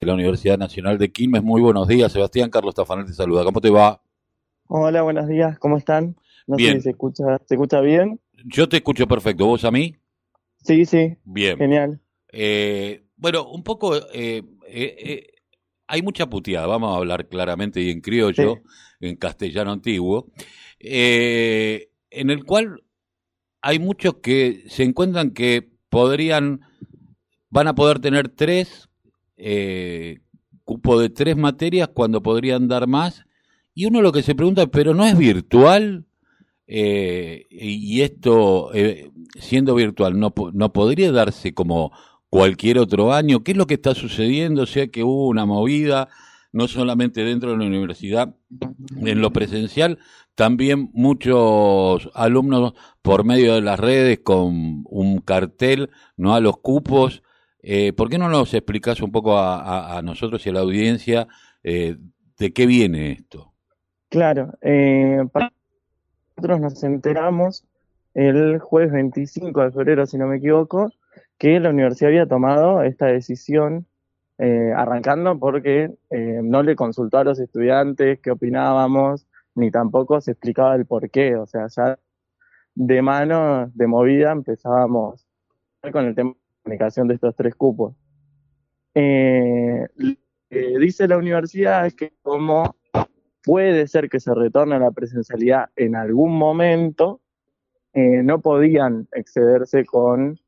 de la Universidad Nacional de Quilmes. Muy buenos días, Sebastián Carlos Tafanel te saluda. ¿Cómo te va? Hola, buenos días, ¿cómo están? No Bien. sé si se escucha, ¿se escucha bien? Yo te escucho perfecto, ¿vos a mí? Sí, sí, Bien. genial. Eh, bueno, un poco, eh, eh, hay mucha puteada, vamos a hablar claramente y en criollo, Sí. en castellano antiguo, en el cual hay muchos que se encuentran que podrían, van a poder tener tres, eh, cupo de tres materias cuando podrían dar más, y uno lo que se pregunta, pero no es virtual, Eh, y esto, eh, siendo virtual, no, no podría darse como cualquier otro año. ¿Qué es lo que está sucediendo? O sea que hubo una movida, no solamente dentro de la universidad, en lo presencial, también muchos alumnos por medio de las redes con un cartel, no a los cupos. Eh, ¿Por qué no nos explicás un poco a, nosotros y a la audiencia eh, de qué viene esto? Claro, eh, para- nosotros nos enteramos el jueves 25 de febrero, si no me equivoco, que la universidad había tomado esta decisión, eh, arrancando porque eh, no le consultó a los estudiantes qué opinábamos, ni tampoco se explicaba el por qué, o sea, ya de mano, de movida, empezábamos con el tema comunicación de estos tres cupos. Eh, lo que dice la universidad es que como puede ser que se retorne a la presencialidad en algún momento, eh, no podían excederse con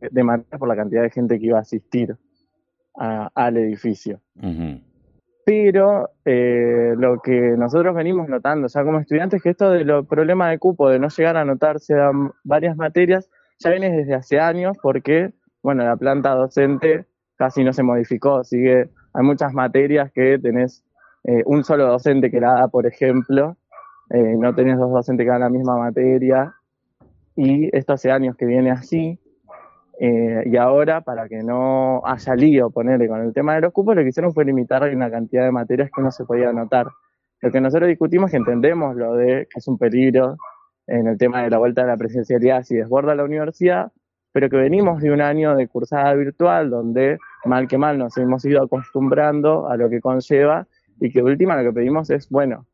de manera por la cantidad de gente que iba a asistir a- al edificio. Pero eh, lo que nosotros venimos notando ya como estudiantes es que esto de los problemas de cupo, de no llegar a anotarse a varias materias, ya viene desde hace años porque, bueno, la planta docente casi no se modificó, sigue, hay muchas materias que tenés eh, un solo docente que la da, por ejemplo, eh, no tenés dos docentes que dan la misma materia, y esto hace años que viene así, eh, y ahora, para que no haya lío, ponerle con el tema de los cupos, lo que hicieron fue limitar una cantidad de materias que no se podía anotar. Lo que nosotros discutimos es que entendemos lo de que es un peligro en el tema de la vuelta a la presencialidad si desborda la universidad, pero que venimos de un año de cursada virtual donde mal que mal nos hemos ido acostumbrando a lo que conlleva y que última lo que pedimos es, bueno,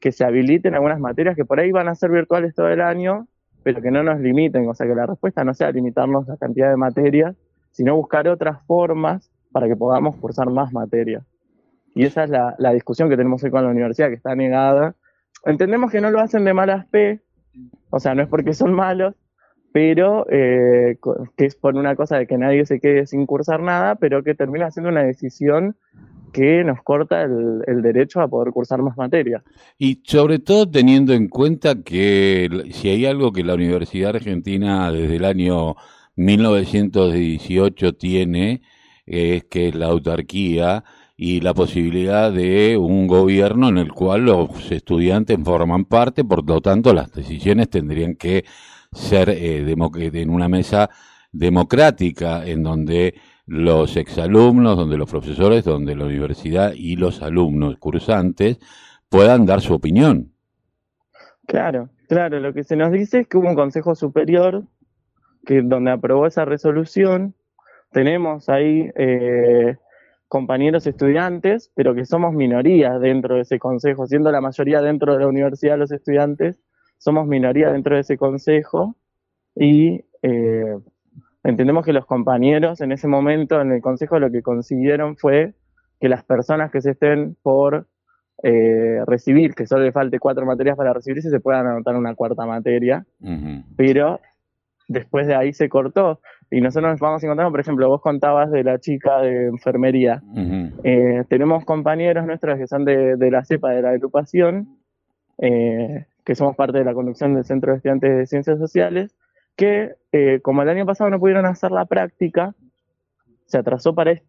que se habiliten algunas materias que por ahí van a ser virtuales todo el año, pero que no nos limiten, o sea, que la respuesta no sea limitarnos la cantidad de materias, sino buscar otras formas para que podamos cursar más materias. Y esa es la, la discusión que tenemos hoy con la universidad, que está negada. Entendemos que no lo hacen de malas fe, o sea, no es porque son malos, pero eh, que es por una cosa de que nadie se quede sin cursar nada, pero que termina siendo una decisión que nos corta el, derecho a poder cursar más materias. Y sobre todo teniendo en cuenta que si hay algo que la Universidad Argentina desde el año 1918 tiene, es que es la autarquía y la posibilidad de un gobierno en el cual los estudiantes forman parte, por lo tanto las decisiones tendrían que ser eh, en una mesa democrática en donde los exalumnos, donde los profesores, donde la universidad y los alumnos cursantes puedan dar su opinión. Claro, claro, lo que se nos dice es que hubo un Consejo Superior que donde aprobó esa resolución. Tenemos ahí eh, compañeros estudiantes, pero que somos minoría dentro de ese consejo, siendo la mayoría dentro de la universidad los estudiantes, somos minoría dentro de ese consejo y eh, entendemos que los compañeros en ese momento en el consejo lo que consiguieron fue que las personas que se estén por eh, recibir, que solo le falte cuatro materias para recibirse, se puedan anotar una cuarta materia, pero después de ahí se cortó. Y nosotros nos vamos encontrando, por ejemplo, vos contabas de la chica de enfermería. Eh, tenemos compañeros nuestros que son de, de la cepa de la agrupación, eh, que somos parte de la conducción del Centro de Estudiantes de Ciencias Sociales, que eh, como el año pasado no pudieron hacer la práctica, se atrasó para esto.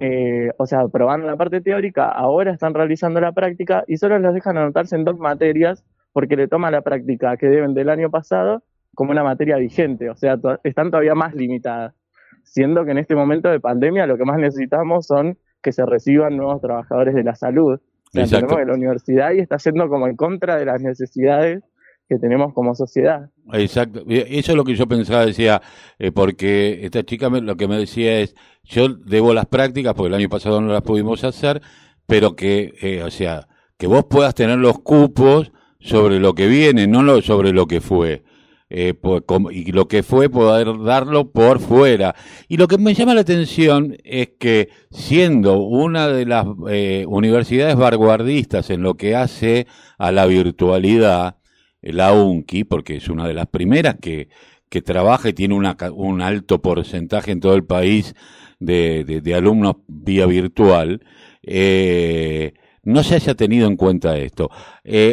Eh, o sea, probaron la parte teórica, ahora están realizando la práctica y solo los dejan anotarse en dos materias porque le toman la práctica que deben del año pasado como una materia vigente, o sea, to- están todavía más limitadas, siendo que en este momento de pandemia lo que más necesitamos son que se reciban nuevos trabajadores de la salud. O sea, que la universidad ahí está yendo como en contra de las necesidades que tenemos como sociedad. Exacto, eso es lo que yo pensaba, decía, eh, porque esta chica lo que me decía es, yo debo las prácticas, porque el año pasado no las pudimos hacer, pero que, eh, o sea, que vos puedas tener los cupos sobre lo que viene, no sobre lo que fue. Eh, y lo que fue poder darlo por fuera. Y lo que me llama la atención es que siendo una de las eh, universidades vanguardistas en lo que hace a la virtualidad, la UNCI, porque es una de las primeras que, que trabaja y tiene un alto porcentaje en todo el país de, de, alumnos vía virtual, eh, no se haya tenido en cuenta esto.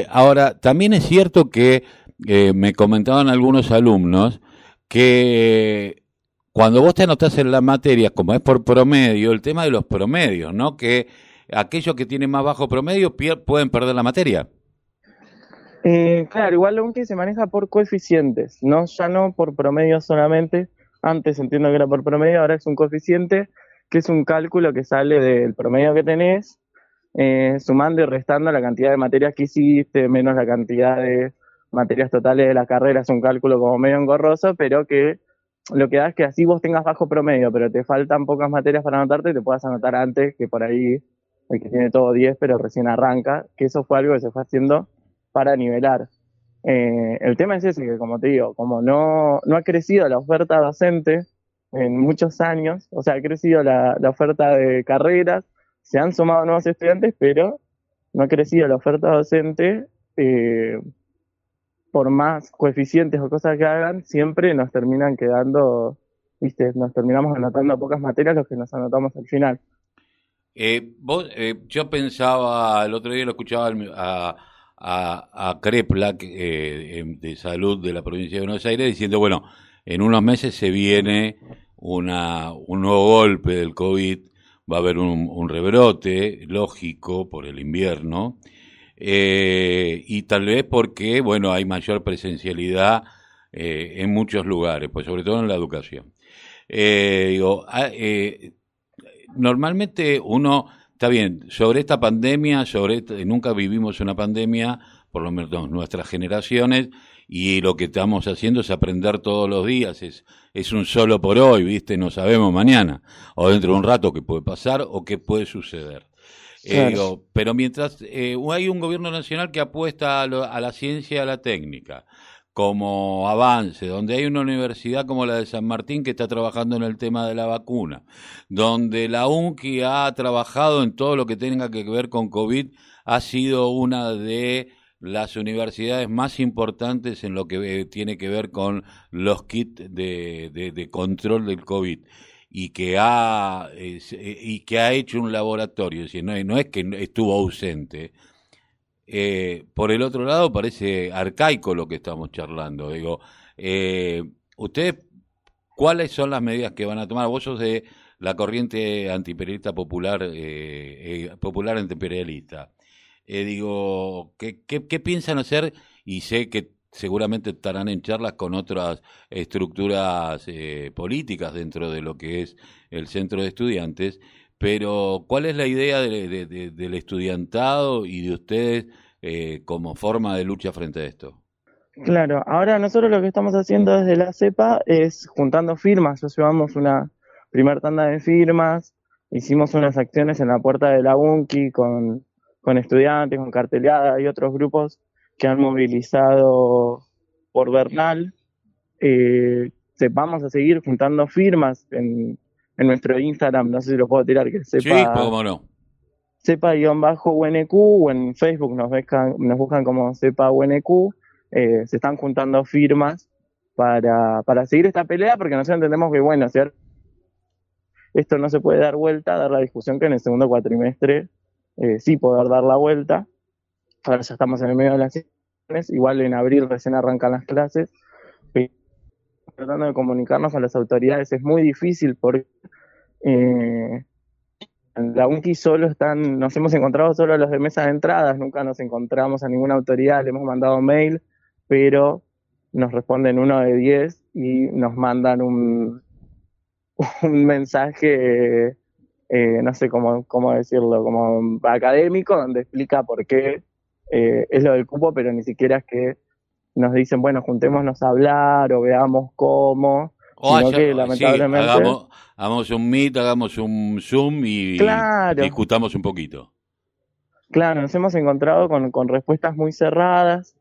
Ahora, también es cierto que eh, me comentaban algunos alumnos que cuando vos te anotás en la materia, como es por promedio, el tema de los promedios, ¿no? Que aquellos que tienen más bajo promedio pueden perder la materia. Eh, claro, igual aunque se maneja por coeficientes, no ya no por promedio solamente. Antes entiendo que era por promedio, ahora es un coeficiente que es un cálculo que sale del promedio que tenés, eh, sumando y restando la cantidad de materias que hiciste, menos la cantidad de materias totales de la carrera. Es un cálculo como medio engorroso, pero que lo que da es que así vos tengas bajo promedio, pero te faltan pocas materias para anotarte, te puedas anotar antes que por ahí el que tiene todo 10, pero recién arranca, que eso fue algo que se fue haciendo para nivelar. Eh, el tema es ese, que como te digo, como no, no ha crecido la oferta docente en muchos años, o sea, ha crecido la, oferta de carreras, se han sumado nuevos estudiantes, pero no ha crecido la oferta docente, eh, por más coeficientes o cosas que hagan, siempre nos terminan quedando, viste, nos terminamos anotando pocas materias los que nos anotamos al final. Eh, vos, yo pensaba, el otro día lo escuchaba a, a, a Crepla eh, de salud de la provincia de Buenos Aires diciendo, bueno, en unos meses se viene una, un nuevo golpe del COVID, va a haber un, rebrote lógico por el invierno, eh, y tal vez porque, bueno, hay mayor presencialidad eh, en muchos lugares, pues sobre todo en la educación. digo, ah, normalmente uno Está bien, sobre esta pandemia, sobre nunca vivimos una pandemia, por lo menos nuestras generaciones, y lo que estamos haciendo es aprender todos los días, es, es un solo por hoy, ¿viste? No sabemos mañana, o dentro de un rato qué puede pasar o qué puede suceder. Eh, pero mientras eh, hay un gobierno nacional que apuesta a, a la ciencia y a la técnica, como avance, donde hay una universidad como la de San Martín que está trabajando en el tema de la vacuna, donde la UNCI ha trabajado en todo lo que tenga que ver con COVID, ha sido una de las universidades más importantes en lo que eh, tiene que ver con los kits de, control del COVID y que ha eh, y que ha hecho un laboratorio, es no, es que estuvo ausente, eh, por el otro lado, parece arcaico lo que estamos charlando. Digo, eh, ¿ustedes cuáles son las medidas que van a tomar? Vos sos de la corriente antiimperialista popular, popular antiimperialista. digo, ¿qué, ¿qué, qué, piensan hacer? Y sé que seguramente estarán en charlas con otras estructuras políticas dentro de lo que es el centro de estudiantes pero, ¿cuál es la idea del estudiantado y de ustedes eh, como forma de lucha frente a esto? Claro, ahora nosotros lo que estamos haciendo desde la CEPA es juntando firmas. Ya llevamos una primer tanda de firmas, hicimos unas acciones en la puerta de la UNCI con, con estudiantes, con carteleada y otros grupos que han movilizado por Bernal. Eh, vamos a seguir juntando firmas en, en nuestro Instagram, no sé si lo puedo tirar, que sepa. Sí, cómo no. Sepa-UNQ o en Facebook nos, buscan, nos buscan como Sepa-UNQ. Eh, se están juntando firmas para, para seguir esta pelea porque nosotros entendemos que, bueno, hacer esto no se puede dar vuelta, dar la discusión que en el segundo cuatrimestre eh, sí poder dar la vuelta. Ahora ya estamos en el medio de las sesiones, igual en abril recién arrancan las clases tratando de comunicarnos con las autoridades es muy difícil porque eh, en la UNCI solo están, nos hemos encontrado solo a los de mesa de entradas, nunca nos encontramos a ninguna autoridad, le hemos mandado mail, pero nos responden uno de diez y nos mandan un, un mensaje, eh, no sé cómo, cómo decirlo, como académico, donde explica por qué eh, es lo del cupo, pero ni siquiera es que nos dicen, bueno, juntémonos a hablar o veamos cómo. O sino haya- que sí, lamentablemente. hagamos, hagamos un meet, hagamos un Zoom y Claro. discutamos un poquito. Claro, nos hemos encontrado con, con respuestas muy cerradas.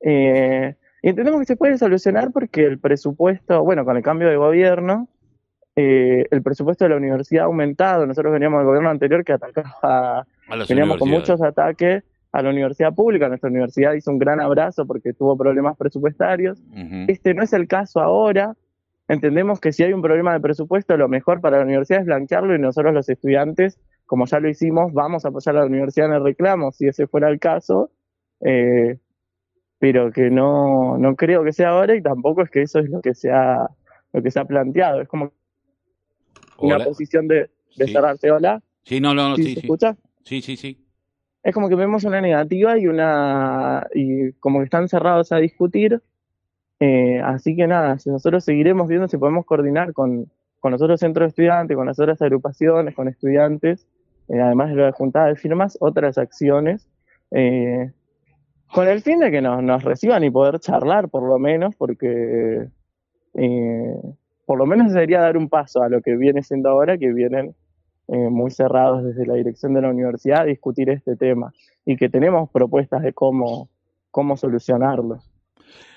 eh, y entendemos que se puede solucionar porque el presupuesto, bueno, con el cambio de gobierno, eh, el presupuesto de la universidad ha aumentado. Nosotros veníamos del gobierno anterior que atacaba, A veníamos con muchos ataques a la universidad pública. Nuestra universidad hizo un gran abrazo porque tuvo problemas presupuestarios. Este no es el caso ahora. Entendemos que si hay un problema de presupuesto, lo mejor para la universidad es blanquearlo y nosotros los estudiantes, como ya lo hicimos, vamos a apoyar a la universidad en el reclamo, si ese fuera el caso, eh, pero que no, no creo que sea ahora y tampoco es que eso es lo que se ha, lo que se ha planteado. Es como una Hola. posición de, de Sí. cerrarse. Hola, Sí, no, no, no, ¿Sí sí, se sí. escucha? Sí, sí, sí. Es como que vemos una negativa y una y como que están cerrados a discutir. Eh, así que nada si nosotros seguiremos viendo si podemos coordinar con, con los otros centros de estudiantes con las otras agrupaciones con estudiantes eh, además de la juntada de firmas otras acciones eh, con el fin de que nos, nos reciban y poder charlar por lo menos porque eh, por lo menos sería dar un paso a lo que viene siendo ahora que vienen eh, muy cerrados desde la dirección de la universidad a discutir este tema y que tenemos propuestas de cómo, cómo solucionarlo.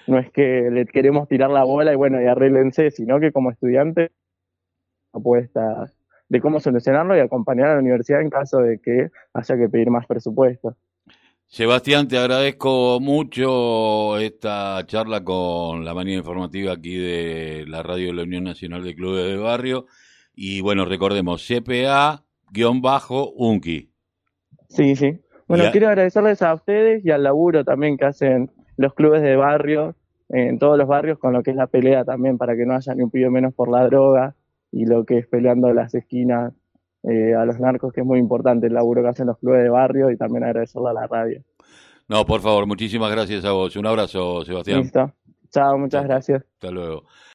No es que le queremos tirar la bola y bueno, y arréglense, sino que como estudiantes, propuestas de cómo solucionarlo y acompañar a la universidad en caso de que haya que pedir más presupuesto. Sebastián, te agradezco mucho esta charla con la manía informativa aquí de la radio de la Unión Nacional de Clubes de Barrio. Y bueno, recordemos, CPA-UNKI. Sí, sí. Bueno, Ya. quiero agradecerles a ustedes y al laburo también que hacen los clubes de barrio, en todos los barrios, con lo que es la pelea también, para que no haya ni un pibe menos por la droga y lo que es peleando las esquinas eh, a los narcos, que es muy importante el laburo que hacen los clubes de barrio y también agradecerle a la radio. No, por favor, muchísimas gracias a vos. Un abrazo, Sebastián. Listo. Chao, muchas gracias. Hasta luego.